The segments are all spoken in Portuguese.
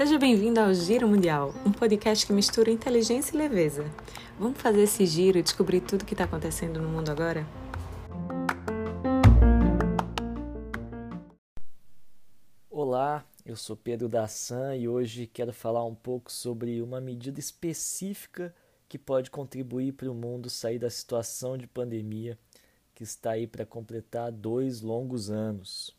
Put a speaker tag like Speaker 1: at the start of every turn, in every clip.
Speaker 1: Seja bem-vindo ao Giro Mundial, um podcast que mistura inteligência e leveza. Vamos fazer esse giro e descobrir tudo o que está acontecendo no mundo agora?
Speaker 2: Olá, eu sou Pedro Dassan e hoje quero falar um pouco sobre uma medida específica que pode contribuir para o mundo sair da situação de pandemia que está aí para completar dois longos anos.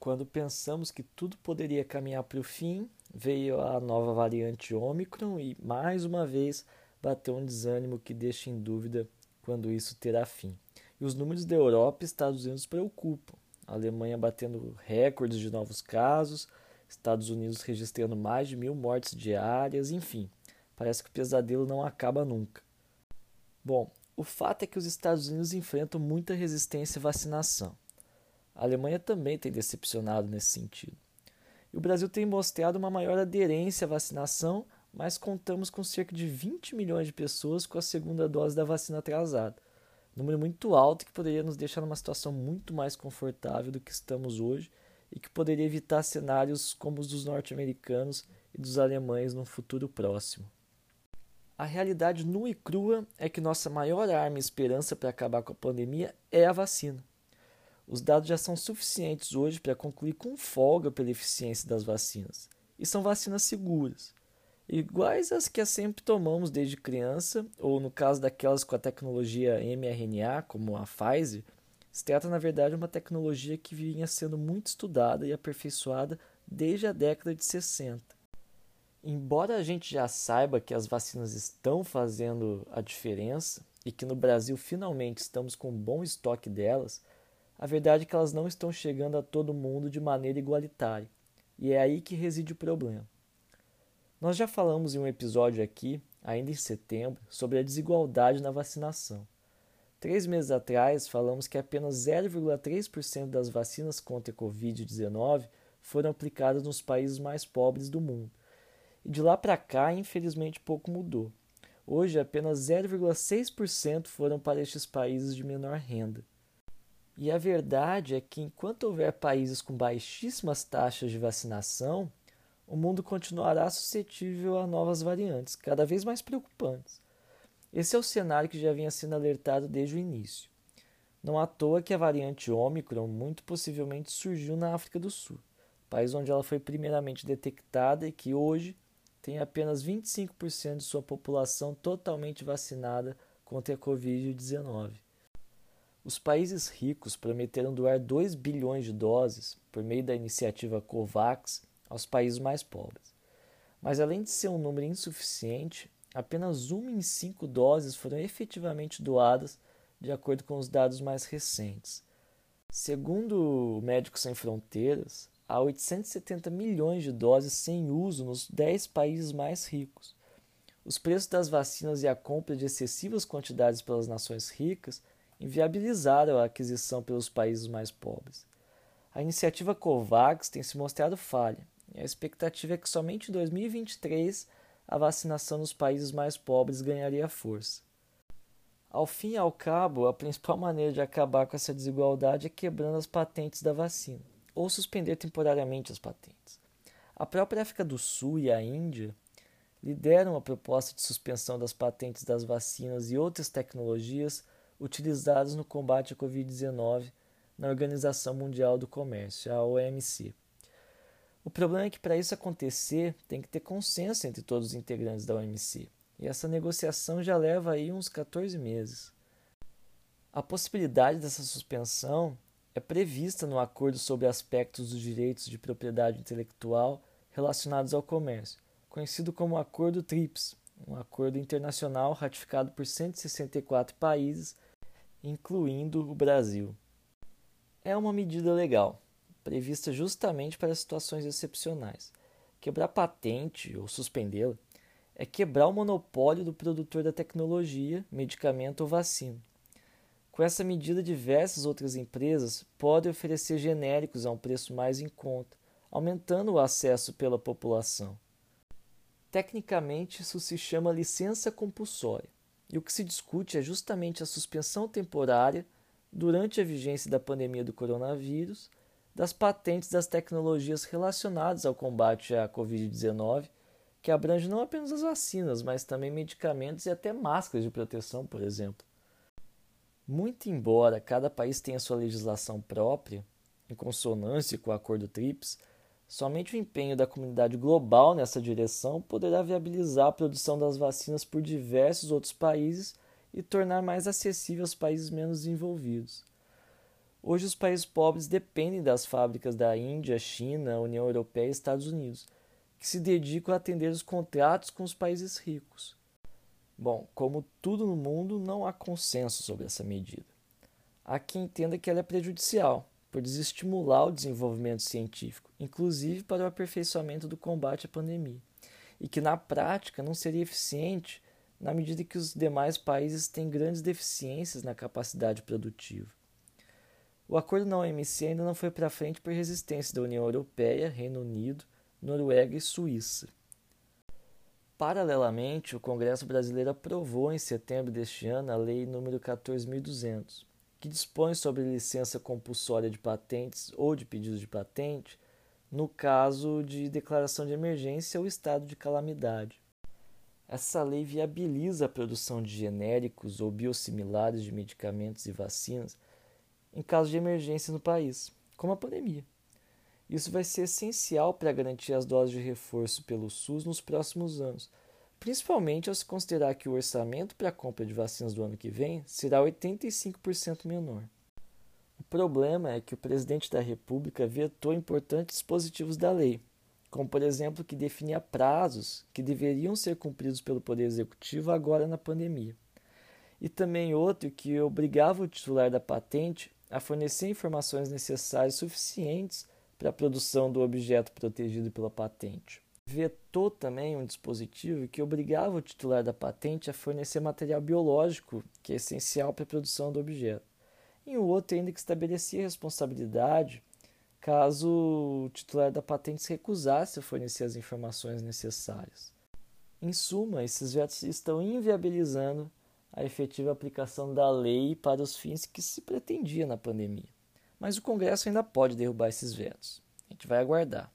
Speaker 2: Quando pensamos que tudo poderia caminhar para o fim, veio a nova variante Ômicron e, mais uma vez, bateu um desânimo que deixa em dúvida quando isso terá fim. E os números da Europa e Estados Unidos preocupam. A Alemanha batendo recordes de novos casos, Estados Unidos registrando mais de mil mortes diárias, enfim, parece que o pesadelo não acaba nunca. Bom, o fato é que os Estados Unidos enfrentam muita resistência à vacinação. A Alemanha também tem decepcionado nesse sentido. E o Brasil tem mostrado uma maior aderência à vacinação, mas contamos com cerca de 20 milhões de pessoas com a segunda dose da vacina atrasada. Número muito alto que poderia nos deixar numa situação muito mais confortável do que estamos hoje e que poderia evitar cenários como os dos norte-americanos e dos alemães no futuro próximo. A realidade nua e crua é que nossa maior arma e esperança para acabar com a pandemia é a vacina. Os dados já são suficientes hoje para concluir com folga pela eficiência das vacinas. E são vacinas seguras, iguais às que sempre tomamos desde criança, ou no caso daquelas com a tecnologia mRNA, como a Pfizer, se trata na verdade de uma tecnologia que vinha sendo muito estudada e aperfeiçoada desde a década de 60. Embora a gente já saiba que as vacinas estão fazendo a diferença e que no Brasil finalmente estamos com um bom estoque delas, a verdade é que elas não estão chegando a todo mundo de maneira igualitária, e é aí que reside o problema. Nós já falamos em um episódio aqui, ainda em setembro, sobre a desigualdade na vacinação. Três meses atrás, falamos que apenas 0,3% das vacinas contra a Covid-19 foram aplicadas nos países mais pobres do mundo. De lá para cá, infelizmente, pouco mudou. Hoje, apenas 0,6% foram para estes países de menor renda. E a verdade é que enquanto houver países com baixíssimas taxas de vacinação, o mundo continuará suscetível a novas variantes, cada vez mais preocupantes. Esse é o cenário que já vinha sendo alertado desde o início. Não à toa que a variante Ômicron muito possivelmente surgiu na África do Sul, país onde ela foi primeiramente detectada e que hoje tem apenas 25% de sua população totalmente vacinada contra a Covid-19. Os países ricos prometeram doar 2 bilhões de doses por meio da iniciativa COVAX aos países mais pobres. Mas além de ser um número insuficiente, apenas uma em cinco doses foram efetivamente doadas, de acordo com os dados mais recentes. Segundo o Médicos Sem Fronteiras, há 870 milhões de doses sem uso nos 10 países mais ricos. Os preços das vacinas e a compra de excessivas quantidades pelas nações ricas inviabilizaram a aquisição pelos países mais pobres. A iniciativa COVAX tem se mostrado falha, e a expectativa é que somente em 2023 a vacinação nos países mais pobres ganharia força. Ao fim e ao cabo, a principal maneira de acabar com essa desigualdade é quebrando as patentes da vacina, ou suspender temporariamente as patentes. A própria África do Sul e a Índia lideram a proposta de suspensão das patentes das vacinas e outras tecnologias utilizados no combate à Covid-19 na Organização Mundial do Comércio, a OMC. O problema é que para isso acontecer tem que ter consenso entre todos os integrantes da OMC, e essa negociação já leva aí uns 14 meses. A possibilidade dessa suspensão é prevista no Acordo sobre Aspectos dos Direitos de Propriedade Intelectual relacionados ao comércio, conhecido como Acordo TRIPS, um acordo internacional ratificado por 164 países incluindo o Brasil. É uma medida legal, prevista justamente para situações excepcionais. Quebrar patente ou suspendê-la é quebrar o monopólio do produtor da tecnologia, medicamento ou vacina. Com essa medida, diversas outras empresas podem oferecer genéricos a um preço mais em conta, aumentando o acesso pela população. Tecnicamente, isso se chama licença compulsória. E o que se discute é justamente a suspensão temporária durante a vigência da pandemia do coronavírus, das patentes das tecnologias relacionadas ao combate à Covid-19, que abrange não apenas as vacinas, mas também medicamentos e até máscaras de proteção, por exemplo. Muito embora cada país tenha sua legislação própria, em consonância com o Acordo TRIPS, somente o empenho da comunidade global nessa direção poderá viabilizar a produção das vacinas por diversos outros países e tornar mais acessível aos países menos desenvolvidos. Hoje, os países pobres dependem das fábricas da Índia, China, União Europeia e Estados Unidos, que se dedicam a atender os contratos com os países ricos. Bom, como tudo no mundo, não há consenso sobre essa medida. Há quem entenda que ela é prejudicial, por desestimular o desenvolvimento científico, inclusive para o aperfeiçoamento do combate à pandemia, e que na prática não seria eficiente na medida que os demais países têm grandes deficiências na capacidade produtiva. O acordo na OMC ainda não foi para frente por resistência da União Europeia, Reino Unido, Noruega e Suíça. Paralelamente, o Congresso brasileiro aprovou em setembro deste ano a Lei nº 14.200, que dispõe sobre licença compulsória de patentes ou de pedidos de patente no caso de declaração de emergência ou estado de calamidade. Essa lei viabiliza a produção de genéricos ou biosimilares de medicamentos e vacinas em caso de emergência no país, como a pandemia. Isso vai ser essencial para garantir as doses de reforço pelo SUS nos próximos anos, principalmente ao se considerar que o orçamento para a compra de vacinas do ano que vem será 85% menor. O problema é que o presidente da República vetou importantes dispositivos da lei, como por exemplo que definia prazos que deveriam ser cumpridos pelo Poder Executivo agora na pandemia. E também outro que obrigava o titular da patente a fornecer informações necessárias suficientes para a produção do objeto protegido pela patente. Vetou também um dispositivo que obrigava o titular da patente a fornecer material biológico, que é essencial para a produção do objeto. E um outro ainda que estabelecia responsabilidade caso o titular da patente se recusasse a fornecer as informações necessárias. Em suma, esses vetos estão inviabilizando a efetiva aplicação da lei para os fins que se pretendia na pandemia. Mas o Congresso ainda pode derrubar esses vetos. A gente vai aguardar.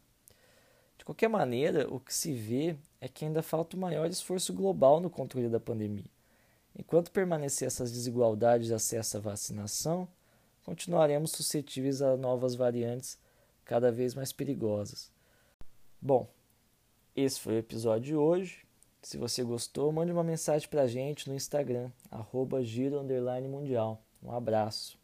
Speaker 2: De qualquer maneira, o que se vê é que ainda falta um maior esforço global no controle da pandemia. Enquanto permanecer essas desigualdades de acesso à vacinação, continuaremos suscetíveis a novas variantes cada vez mais perigosas. Bom, esse foi o episódio de hoje. Se você gostou, mande uma mensagem para a gente no Instagram, arroba giro mundial. Um abraço.